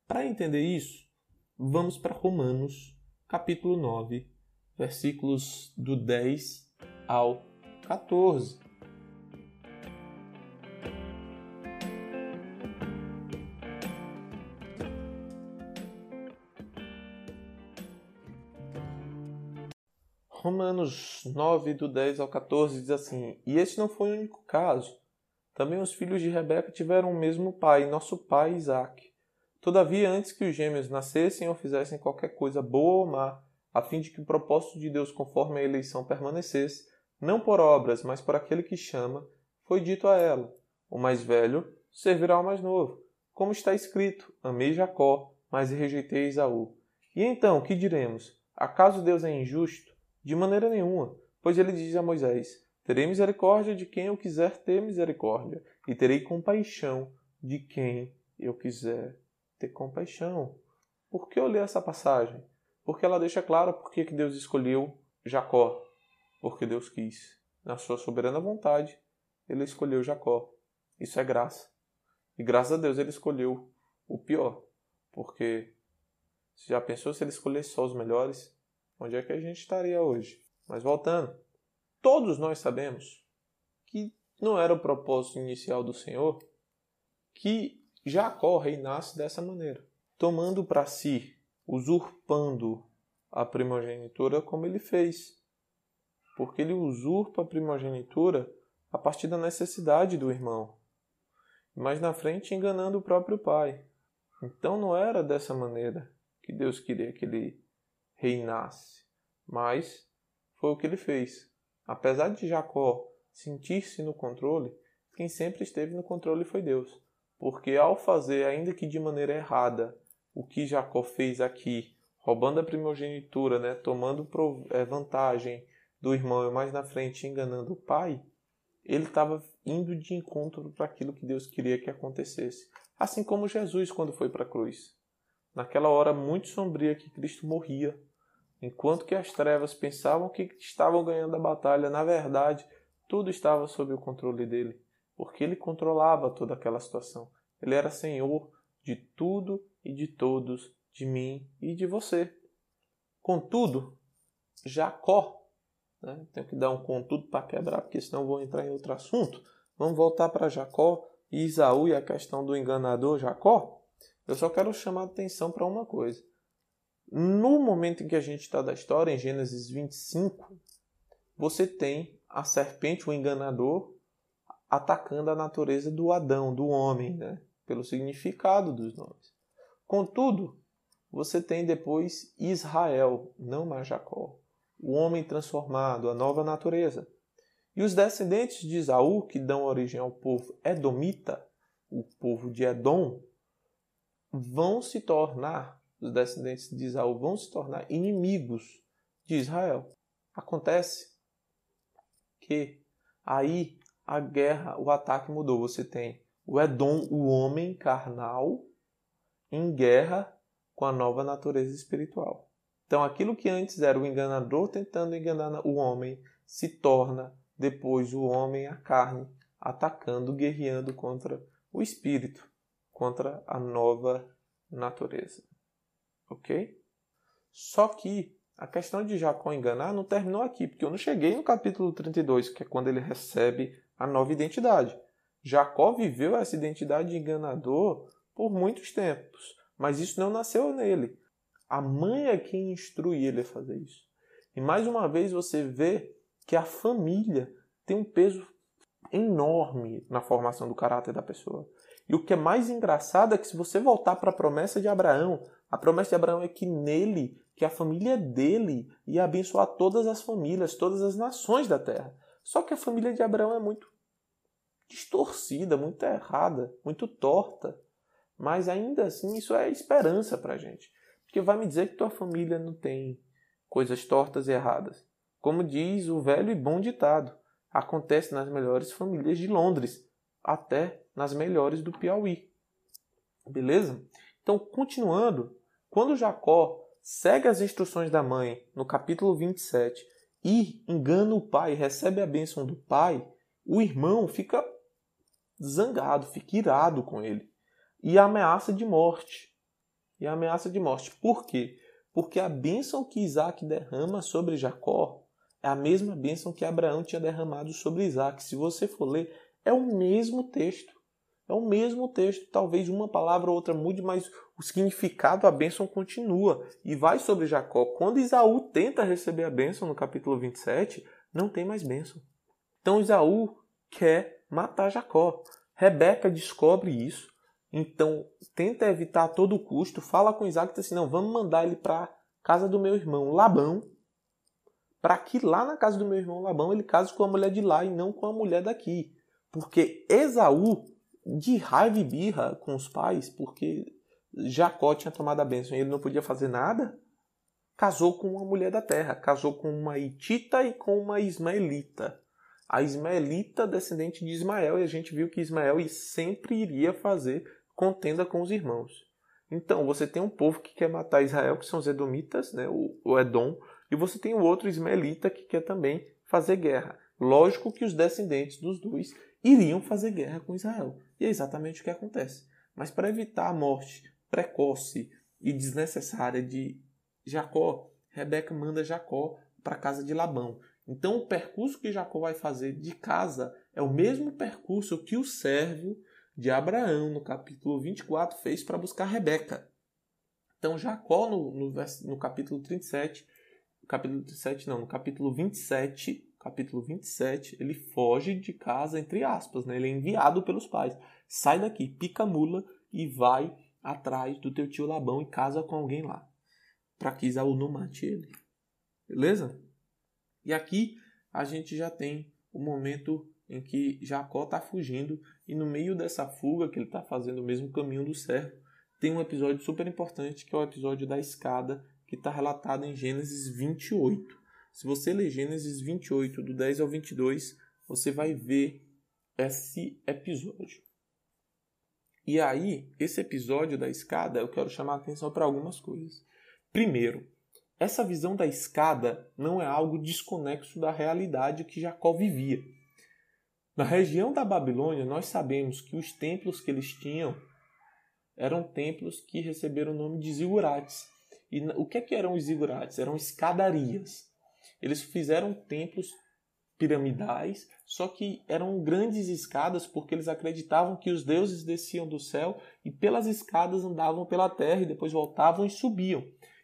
para entender isso, vamos para Romanos, capítulo 9, versículos do 10 ao 14. Romanos 9, do 10 ao 14, diz assim: E este não foi o único caso. Também os filhos de Rebeca tiveram o mesmo pai, nosso pai Isaque. Todavia, antes que os gêmeos nascessem ou fizessem qualquer coisa boa ou má, a fim de que o propósito de Deus conforme a eleição permanecesse, não por obras, mas por aquele que chama, foi dito a ela: O mais velho servirá ao mais novo. Como está escrito: Amei Jacó, mas rejeitei Esaú. E então, que diremos? Acaso Deus é injusto? De maneira nenhuma, pois ele diz a Moisés: Terei misericórdia de quem eu quiser ter misericórdia, e terei compaixão de quem eu quiser ter compaixão. Por que eu li essa passagem? Porque ela deixa claro por que Deus escolheu Jacó. Porque Deus quis. na sua soberana vontade, ele escolheu Jacó. Isso é graça. E graças a Deus ele escolheu o pior. Porque você já pensou se ele escolhesse só os melhores? Onde é que a gente estaria hoje? Mas voltando, todos nós sabemos que não era o propósito inicial do Senhor que Jacó reinasse dessa maneira, tomando para si, usurpando a primogenitura como ele fez. Porque ele usurpa a primogenitura a partir da necessidade do irmão, mas na frente enganando o próprio pai. Então não era dessa maneira que Deus queria que ele reinasse, mas foi o que ele fez. Apesar de Jacó sentir-se no controle, quem sempre esteve no controle foi Deus. Porque ao fazer, ainda que de maneira errada, o que Jacó fez aqui, roubando a primogenitura, né, tomando é, vantagem do irmão e mais na frente enganando o pai, ele estava indo de encontro para aquilo que Deus queria que acontecesse. Assim como Jesus quando foi para a cruz. Naquela hora muito sombria que Cristo morria, enquanto que as trevas pensavam que estavam ganhando a batalha, na verdade, tudo estava sob o controle dele, porque ele controlava toda aquela situação. Ele era senhor de tudo e de todos, de mim e de você. Contudo, Jacó né? Tenho que dar um contudo para quebrar, porque senão vou entrar em outro assunto. Vamos voltar para Jacó e Isaú e a questão do enganador Jacó. Eu só quero chamar a atenção para uma coisa. No momento em que a gente está da história, em Gênesis 25, você tem a serpente, o enganador, atacando a natureza do Adão, do homem, né? pelo significado dos nomes. Contudo, você tem depois Israel, não mais Jacó o homem transformado, a nova natureza. E os descendentes de Esaú, que dão origem ao povo edomita, o povo de Edom, vão se tornar, os descendentes de Esaú vão se tornar inimigos de Israel. Acontece que aí a guerra, o ataque mudou. Você tem o Edom, o homem carnal, em guerra com a nova natureza espiritual. Então, aquilo que antes era o enganador tentando enganar o homem, se torna depois o homem, a carne, atacando, guerreando contra o espírito, contra a nova natureza. Ok? Só que a questão de Jacó enganar não terminou aqui, porque eu não cheguei no capítulo 32, que é quando ele recebe a nova identidade. Jacó viveu essa identidade de enganador por muitos tempos, mas isso não nasceu nele. A mãe é quem instrui ele a fazer isso. E mais uma vez você vê que a família tem um peso enorme na formação do caráter da pessoa. E o que é mais engraçado é que se você voltar para a promessa de Abraão, a promessa de Abraão é que nele, que a família dele ia abençoar todas as famílias, todas as nações da terra. Só que a família de Abraão é muito distorcida, muito errada, muito torta. Mas ainda assim, isso é esperança para a gente. Porque vai me dizer que tua família não tem coisas tortas e erradas. Como diz o velho e bom ditado, acontece nas melhores famílias de Londres, até nas melhores do Piauí. Beleza? Então, continuando, quando Jacó segue as instruções da mãe no capítulo 27 e engana o pai, recebe a bênção do pai, o irmão fica zangado, fica irado com ele e ameaça de morte e ameaça de morte. Por quê? Porque a bênção que Isaac derrama sobre Jacó é a mesma bênção que Abraão tinha derramado sobre Isaac. Se você for ler, é o mesmo texto. É o mesmo texto. Talvez uma palavra ou outra mude, mas o significado, a bênção continua. E vai sobre Jacó. Quando Isaú tenta receber a bênção no capítulo 27, não tem mais bênção. Então Isaú quer matar Jacó. Rebeca descobre isso então, tenta evitar a todo custo, fala com Isaac e diz assim: não, vamos mandar ele para casa do meu irmão Labão, para que lá na casa do meu irmão Labão ele case com a mulher de lá e não com a mulher daqui. Porque Esaú, de raiva e birra com os pais, porque Jacó tinha tomado a bênção e ele não podia fazer nada, casou com uma mulher da terra, casou com uma hitita e com uma ismaelita a ismaelita descendente de Ismael, e a gente viu que Ismael sempre iria fazer contenda com os irmãos. Então, você tem um povo que quer matar Israel, que são os edomitas, né, o, Edom, e você tem o outro ismaelita que quer também fazer guerra. Lógico que os descendentes dos dois iriam fazer guerra com Israel. E é exatamente o que acontece. Mas para evitar a morte precoce e desnecessária de Jacó, Rebeca manda Jacó para a casa de Labão. Então o percurso que Jacó vai fazer de casa é o mesmo percurso que o servo de Abraão, no capítulo 24, fez para buscar Rebeca. Então Jacó, no, no, no capítulo 37, capítulo 37 não, no capítulo 27, capítulo 27, ele foge de casa, entre aspas, né? ele é enviado pelos pais. Sai daqui, pica a mula e vai atrás do teu tio Labão e casa com alguém lá. Para que Isaú não mate ele. Beleza? E aqui a gente já tem o momento em que Jacó está fugindo e no meio dessa fuga que ele está fazendo o mesmo caminho do servo, tem um episódio super importante que é o episódio da escada que está relatado em Gênesis 28. Se você ler Gênesis 28, do 10 ao 22, você vai ver esse episódio. E aí, esse episódio da escada, eu quero chamar a atenção para algumas coisas. Primeiro, essa visão da escada não é algo desconexo da realidade que Jacó vivia. Na região da Babilônia, nós sabemos que os templos que eles tinham eram templos que receberam o nome de zigurates. E o que, é que eram os zigurates? Eram escadarias. Eles fizeram templos piramidais, só que eram grandes escadas porque eles acreditavam que os deuses desciam do céu e pelas escadas andavam pela terra e depois voltavam e subiam.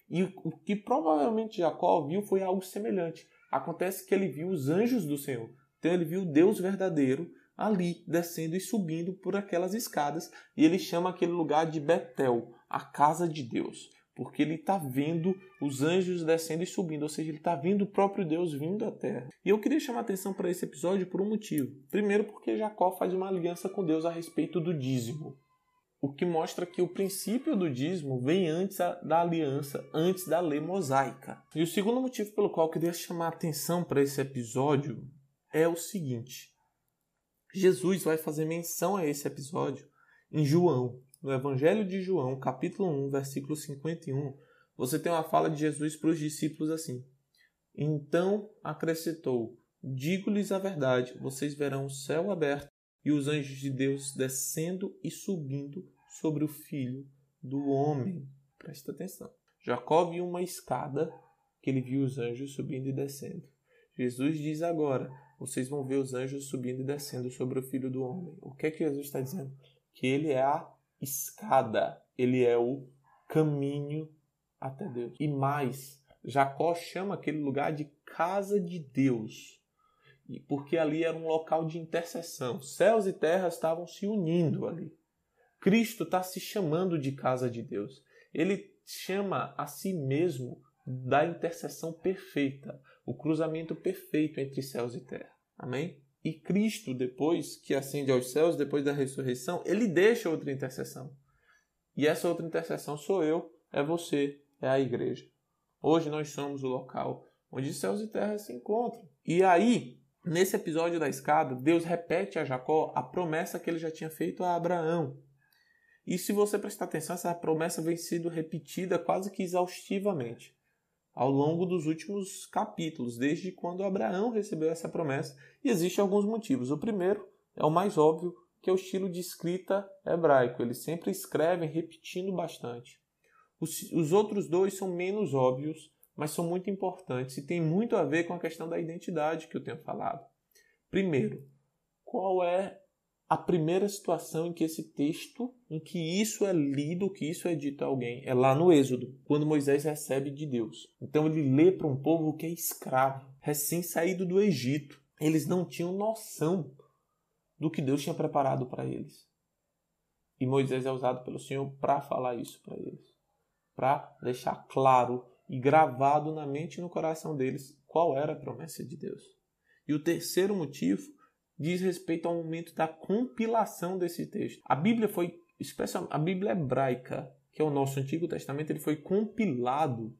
E o que provavelmente Jacó viu foi algo semelhante. Acontece que ele viu os anjos do Senhor. Então ele viu o Deus verdadeiro ali descendo e subindo por aquelas escadas e ele chama aquele lugar de Betel, a casa de Deus porque ele está vendo os anjos descendo e subindo, ou seja, ele está vendo o próprio Deus vindo à terra. E eu queria chamar atenção para esse episódio por um motivo. Primeiro, porque Jacó faz uma aliança com Deus a respeito do dízimo, o que mostra que o princípio do dízimo vem antes da aliança, antes da lei mosaica. E o segundo motivo pelo qual eu queria chamar atenção para esse episódio é o seguinte: Jesus vai fazer menção a esse episódio em João, no Evangelho de João, capítulo 1, versículo 51, você tem uma fala de Jesus para os discípulos assim: Então acrescentou: Digo-lhes a verdade, vocês verão o céu aberto e os anjos de Deus descendo e subindo sobre o filho do homem. Presta atenção. Jacó viu uma escada que ele viu os anjos subindo e descendo. Jesus diz agora: vocês vão ver os anjos subindo e descendo sobre o filho do homem. O que é que Jesus está dizendo? Que ele é a escada, ele é o caminho até Deus. E mais, Jacó chama aquele lugar de casa de Deus, porque ali era um local de intercessão. Céus e terras estavam se unindo ali. Cristo está se chamando de casa de Deus. Ele chama a si mesmo da intercessão perfeita, o cruzamento perfeito entre céus e terra. Amém? E Cristo, depois que ascende aos céus, depois da ressurreição, ele deixa outra intercessão. E essa outra intercessão sou eu, é você, é a igreja. Hoje nós somos o local onde céus e terra se encontram. E aí, nesse episódio da escada, Deus repete a Jacó a promessa que ele já tinha feito a Abraão. E se você prestar atenção, essa promessa vem sendo repetida quase que exaustivamente ao longo dos últimos capítulos, desde quando Abraão recebeu essa promessa. E existem alguns motivos. O primeiro é o mais óbvio, que é o estilo de escrita hebraico. Eles sempre escrevem repetindo bastante. Os, os outros dois são menos óbvios, mas são muito importantes e tem muito a ver com a questão da identidade que eu tenho falado. Primeiro, qual é a primeira situação em que esse texto, em que isso é lido, que isso é dito a alguém, é lá no Êxodo, quando Moisés recebe de Deus. Então ele lê para um povo que é escravo, recém-saído do Egito. Eles não tinham noção do que Deus tinha preparado para eles. E Moisés é usado pelo Senhor para falar isso para eles, para deixar claro e gravado na mente e no coração deles qual era a promessa de Deus. E o terceiro motivo diz respeito ao momento da compilação desse texto. A Bíblia foi, especial, a Bíblia hebraica, que é o nosso Antigo Testamento, ele foi compilado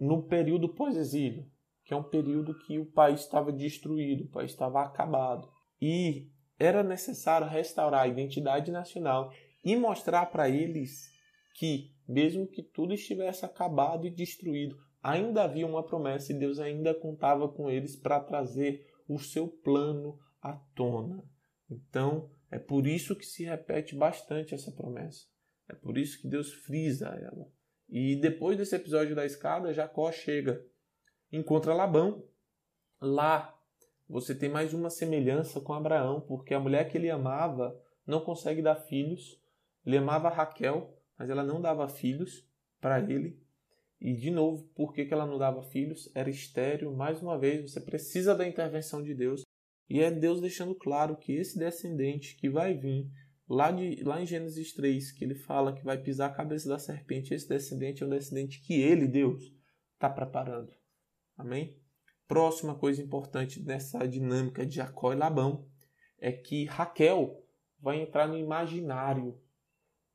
no período pós-exílio, que é um período que o país estava destruído, o país estava acabado. E era necessário restaurar a identidade nacional e mostrar para eles que, mesmo que tudo estivesse acabado e destruído, ainda havia uma promessa e Deus ainda contava com eles para trazer o seu plano à tona. Então, é por isso que se repete bastante essa promessa. É por isso que Deus frisa ela. E depois desse episódio da escada, Jacó chega, encontra Labão. Lá você tem mais uma semelhança com Abraão, porque a mulher que ele amava não consegue dar filhos. Ele amava Raquel, mas ela não dava filhos para ele. E de novo, por que, ela não dava filhos? Era estéreo. Mais uma vez, você precisa da intervenção de Deus. E é Deus deixando claro que esse descendente que vai vir, lá, de, lá em Gênesis 3, que ele fala que vai pisar a cabeça da serpente, esse descendente é um descendente que ele, Deus, está preparando. Amém? Próxima coisa importante nessa dinâmica de Jacó e Labão é que Raquel vai entrar no imaginário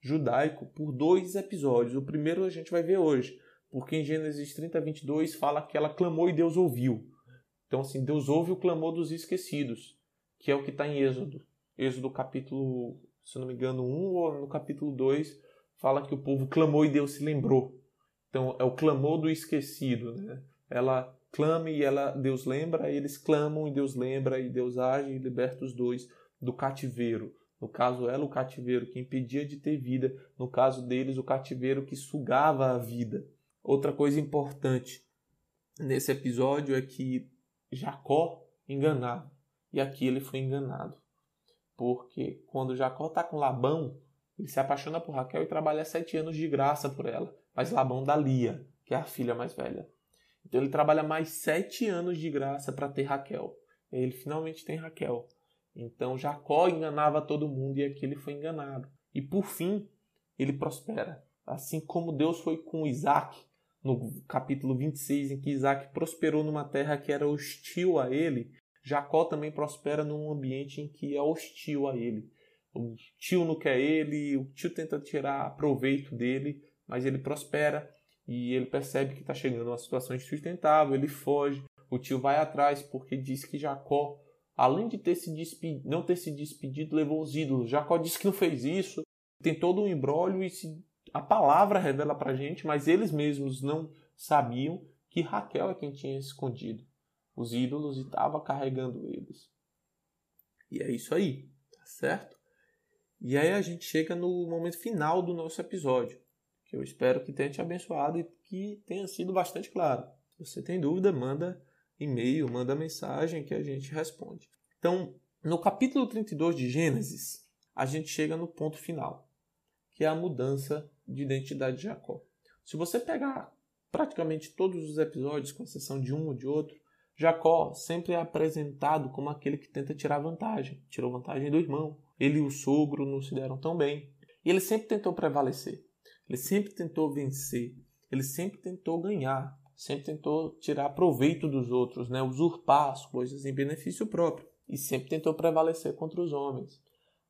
judaico por dois episódios. O primeiro a gente vai ver hoje, porque em Gênesis 30, 22 fala que ela clamou e Deus ouviu. Então, assim, Deus ouve o clamor dos esquecidos, que é o que está em Êxodo. Êxodo capítulo, se não me engano, 1 ou no capítulo 2, fala que o povo clamou e Deus se lembrou. Então, é o clamor do esquecido. Né? Ela clama e ela, Deus lembra, eles clamam e Deus lembra, e Deus age e liberta os dois do cativeiro. No caso, ela, o cativeiro que impedia de ter vida. No caso deles, o cativeiro que sugava a vida. Outra coisa importante nesse episódio é que Jacó enganado. E aqui ele foi enganado. Porque quando Jacó está com Labão, ele se apaixona por Raquel e trabalha sete anos de graça por ela. Mas Labão dá Lia, que é a filha mais velha. Então ele trabalha mais sete anos de graça para ter Raquel. Ele finalmente tem Raquel. Então Jacó enganava todo mundo e aqui ele foi enganado. E por fim, ele prospera. Assim como Deus foi com Isaac, no capítulo 26, em que Isaac prosperou numa terra que era hostil a ele, Jacó também prospera num ambiente em que é hostil a ele. O tio não quer ele, o tio tenta tirar proveito dele, mas ele prospera e ele percebe que está chegando uma situação insustentável, ele foge. O tio vai atrás porque diz que Jacó, além de ter se não ter se despedido, levou os ídolos. Jacó disse que não fez isso, tem todo um embrólio e se a palavra revela para a gente, mas eles mesmos não sabiam que Raquel é quem tinha escondido os ídolos e estava carregando eles. E é isso aí, tá certo? E aí a gente chega no momento final do nosso episódio, que eu espero que tenha te abençoado e que tenha sido bastante claro. Se você tem dúvida, manda e-mail, manda mensagem que a gente responde. Então, no capítulo 32 de Gênesis, a gente chega no ponto final, que é a mudança de identidade de Jacó. Se você pegar praticamente todos os episódios, com exceção de um ou de outro, Jacó sempre é apresentado como aquele que tenta tirar vantagem. Tirou vantagem do irmão. Ele e o sogro não se deram tão bem. E ele sempre tentou prevalecer. Ele sempre tentou vencer. Ele sempre tentou ganhar. Sempre tentou tirar proveito dos outros, né? usurpar as coisas em benefício próprio. E sempre tentou prevalecer contra os homens.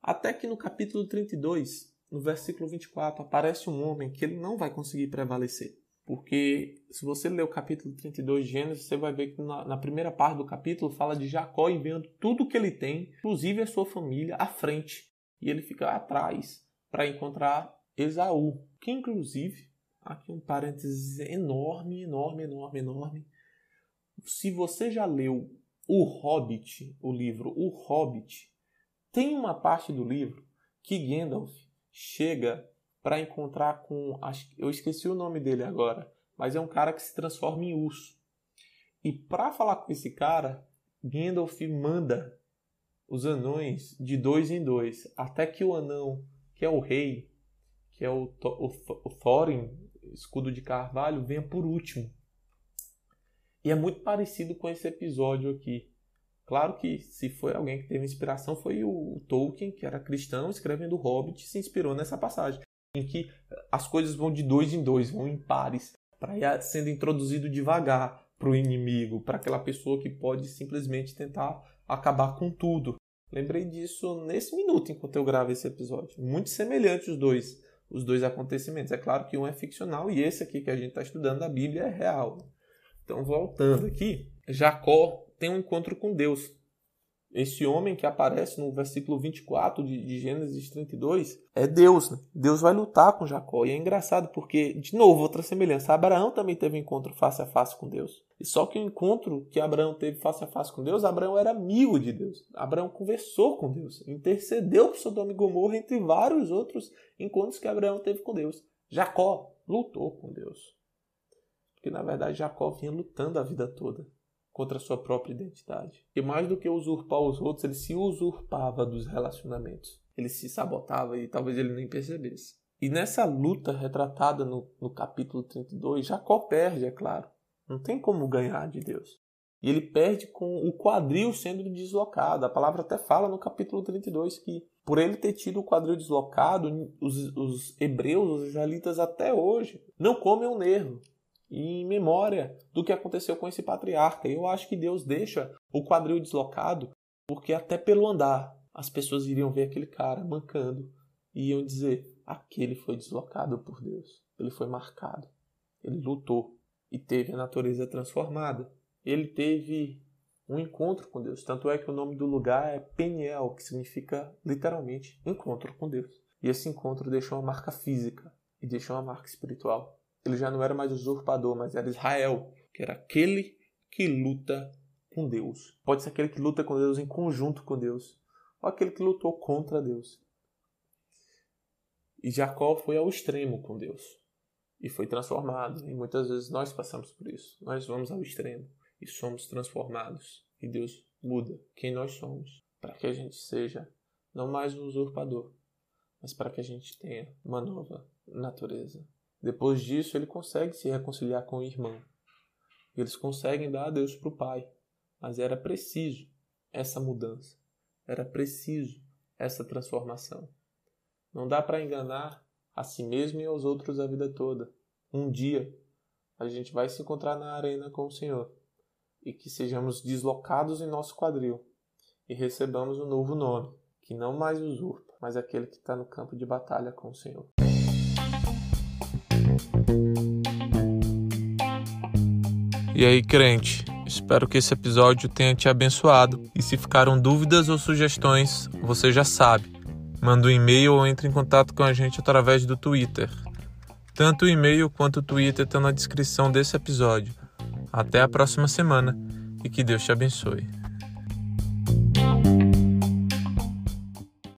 Até que no capítulo 32, no versículo 24, aparece um homem que ele não vai conseguir prevalecer. Porque se você ler o capítulo 32 de Gênesis, você vai ver que na, na primeira parte do capítulo fala de Jacó enviando tudo que ele tem, inclusive a sua família, à frente. E ele fica atrás para encontrar Esaú, que inclusive, aqui um parênteses enorme, enorme, enorme, enorme. Se você já leu O Hobbit, o livro O Hobbit, tem uma parte do livro que Gandalf chega para encontrar com. Eu esqueci o nome dele agora, mas é um cara que se transforma em urso. E para falar com esse cara, Gandalf manda os anões de dois em dois, até que o anão, que é o rei, que é o, o, o Thorin, escudo de carvalho, venha por último. E é muito parecido com esse episódio aqui. Claro que se foi alguém que teve inspiração foi o Tolkien, que era cristão, escrevendo o Hobbit, se inspirou nessa passagem, em que as coisas vão de dois em dois, vão em pares, para ir sendo introduzido devagar para o inimigo, para aquela pessoa que pode simplesmente tentar acabar com tudo. Lembrei disso nesse minuto enquanto eu gravo esse episódio. Muito semelhante os dois, os dois acontecimentos. É claro que um é ficcional e esse aqui que a gente está estudando da Bíblia é real. Então, voltando aqui, Jacó tem um encontro com Deus. Esse homem que aparece no versículo 24 de, de Gênesis 32 é Deus. Né? Deus vai lutar com Jacó. E é engraçado porque, de novo, outra semelhança. Abraão também teve um encontro face a face com Deus. E só que o encontro que Abraão teve face a face com Deus, Abraão era amigo de Deus. Abraão conversou com Deus, intercedeu por Sodoma e Gomorra, entre vários outros encontros que Abraão teve com Deus. Jacó lutou com Deus. Porque na verdade Jacó vinha lutando a vida toda contra a sua própria identidade. E mais do que usurpar os outros, ele se usurpava dos relacionamentos. Ele se sabotava e talvez ele nem percebesse. E nessa luta retratada no, no capítulo 32, Jacó perde, é claro. Não tem como ganhar de Deus. E ele perde com o quadril sendo deslocado. A palavra até fala no capítulo 32 que, por ele ter tido o quadril deslocado, os, os hebreus, os israelitas até hoje, não comem o nervo em memória do que aconteceu com esse patriarca. Eu acho que Deus deixa o quadril deslocado porque até pelo andar as pessoas iriam ver aquele cara mancando e iam dizer: aquele foi deslocado por Deus, ele foi marcado, ele lutou e teve a natureza transformada. Ele teve um encontro com Deus. Tanto é que o nome do lugar é Peniel, que significa literalmente encontro com Deus. E esse encontro deixou uma marca física e deixou uma marca espiritual ele já não era mais usurpador, mas era Israel, que era aquele que luta com Deus. Pode ser aquele que luta com Deus em conjunto com Deus, ou aquele que lutou contra Deus. E Jacó foi ao extremo com Deus e foi transformado. E muitas vezes nós passamos por isso. Nós vamos ao extremo e somos transformados. E Deus muda quem nós somos para que a gente seja não mais um usurpador, mas para que a gente tenha uma nova natureza. Depois disso, ele consegue se reconciliar com o irmão. Eles conseguem dar adeus para o pai. Mas era preciso essa mudança. Era preciso essa transformação. Não dá para enganar a si mesmo e aos outros a vida toda. Um dia a gente vai se encontrar na arena com o Senhor e que sejamos deslocados em nosso quadril e recebamos um novo nome, que não mais usurpa, mas aquele que está no campo de batalha com o Senhor. E aí, crente? Espero que esse episódio tenha te abençoado. E se ficaram dúvidas ou sugestões, você já sabe. Manda um e-mail ou entre em contato com a gente através do Twitter. Tanto o e-mail quanto o Twitter estão na descrição desse episódio. Até a próxima semana e que Deus te abençoe.